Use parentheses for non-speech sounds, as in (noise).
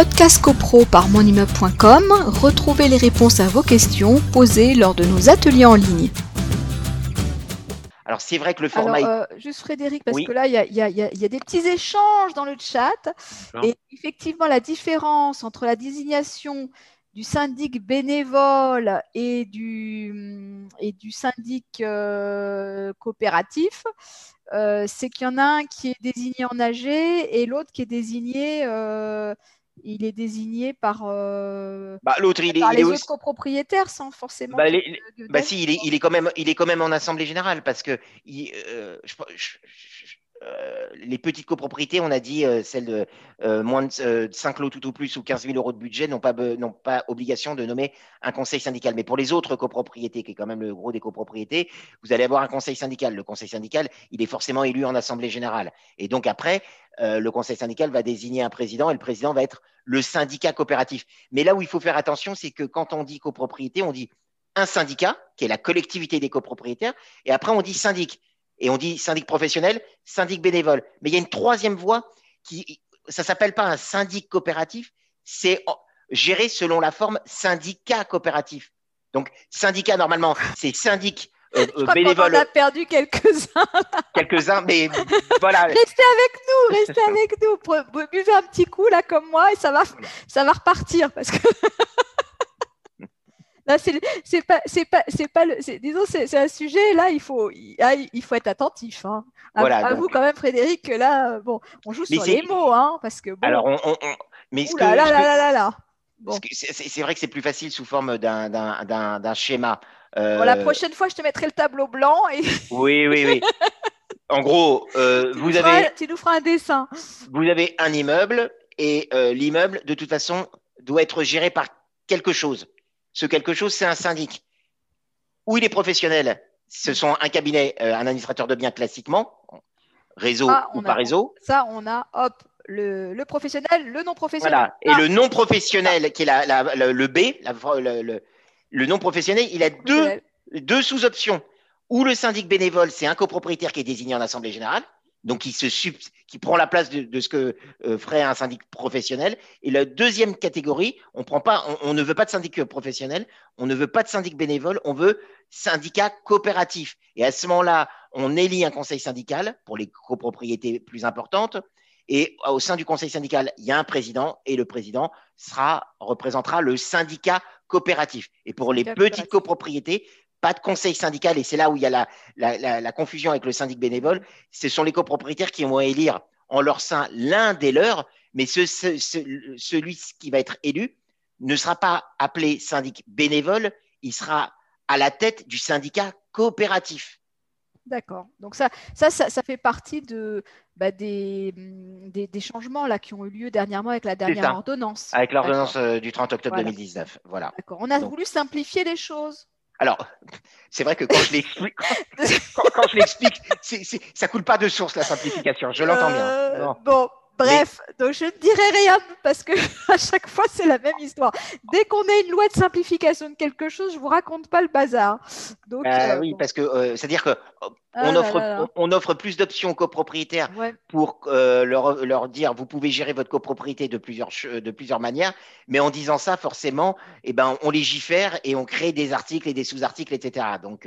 Podcast CoPro par monimmeuble.com, retrouvez les réponses à vos questions posées lors de nos ateliers en ligne. Alors c'est vrai que le format... Alors, euh, juste Frédéric, parce que là, il y a, y, a, y a, des petits échanges dans le chat. Et effectivement, la différence entre la désignation du syndic bénévole et du, et du syndic euh, coopératif, euh, c'est qu'il y en a un qui est désigné en AG et l'autre qui est désigné, euh, il est désigné par, euh, bah, l'autre, il par est, les est autres copropriétaires sans forcément. Bah, les, bah si, il est, il est, quand même, il est quand même en assemblée générale parce que il, euh, je, je, euh, les petites copropriétés, on a dit euh, celles de euh, moins de 5 lots tout au plus ou 15 000 euros de budget n'ont pas, n'ont pas obligation de nommer un conseil syndical. Mais pour les autres copropriétés, qui est quand même le gros des copropriétés, vous allez avoir un conseil syndical. Le conseil syndical, il est forcément élu en assemblée générale. Et donc après, le conseil syndical va désigner un président et le président va être le syndicat coopératif. Mais là où il faut faire attention, c'est que quand on dit copropriété, on dit un syndicat, qui est la collectivité des copropriétaires, et après on dit syndic et on dit syndic professionnel, syndic bénévole. Mais il y a une troisième voie qui, ça s'appelle pas un syndic coopératif, c'est géré selon la forme syndicat coopératif. Donc, syndicat, normalement, c'est syndic euh, (laughs) Je crois bénévole. On a perdu quelques-uns. quelques-uns, mais voilà. (laughs) Restez avec nous, restez avec nous. Buvez un petit coup, là, comme moi, et ça va, ça va repartir. Parce que. (laughs) c'est pas, c'est pas, c'est pas le, disons, c'est un sujet là, il faut, il, faut être attentif. Hein. À, voilà, à vous quand même, Frédéric, que là, bon, on joue sur les mots, hein, parce que bon. Alors, on, on, on... mais ce que, là, là, là, là, là, là. Bon. C'est vrai que c'est plus facile sous forme d'un schéma. Euh... Bon, la prochaine fois, je te mettrai le tableau blanc. Et... (laughs) Oui, oui, oui. en gros, euh, vous avez. Feras, tu nous feras un dessin. Vous avez un immeuble et euh, l'immeuble, de toute façon, doit être géré par quelque chose. Ce quelque chose, c'est un syndic. Où il est professionnel, ce sont un cabinet, euh, un administrateur de biens classiquement, réseau ah, ou pas a, réseau. Ça, on a, hop, le, le professionnel, le non professionnel. Voilà. Et ah. le non professionnel, qui est la, la, la, le B, le, le, non professionnel, il a deux, deux sous-options. Ou le syndic bénévole, c'est un copropriétaire qui est désigné en assemblée générale donc qui, se sub, qui prend la place de, de ce que euh, ferait un syndic professionnel. Et la deuxième catégorie, on prend pas, on, on, ne veut pas de syndic professionnel, on ne veut pas de syndic bénévole, on veut syndicat coopératif. Et à ce moment-là, on élit un conseil syndical pour les copropriétés plus importantes. Et au sein du conseil syndical, il y a un président et le président sera, représentera le syndicat coopératif. Et pour les petites copropriétés, pas de conseil syndical, et c'est là où il y a la, la, la, la, confusion avec le syndic bénévole, ce sont les copropriétaires qui vont élire en leur sein l'un des leurs, mais ce, ce, ce, celui qui va être élu ne sera pas appelé syndic bénévole, il sera à la tête du syndicat coopératif. D'accord. Donc ça, ça, ça, ça, fait partie de, bah, des, des, des, changements là, qui ont eu lieu dernièrement avec la dernière ordonnance. Avec l'ordonnance euh, du 30 octobre voilà. 2019. Voilà. D'accord. On a Donc, voulu simplifier les choses. Alors, c'est vrai que quand je l'explique, quand, quand, je l'explique, ça coule pas de source la simplification. Je l'entends euh, bien. Bon bref, Mais... donc je ne dirai rien parce que (laughs) à chaque fois c'est la même histoire. Dès qu'on a une loi de simplification de quelque chose, je vous raconte pas le bazar. Donc, euh, euh, oui, bon. parce que euh, c'est-à-dire que ah on, offre, là là. on, offre plus d'options aux copropriétaires ouais. pour leur, leur, dire vous pouvez gérer votre copropriété de plusieurs, de plusieurs manières, mais en disant ça, forcément, eh ben, on légifère et on crée des articles et des sous-articles, etc. Donc.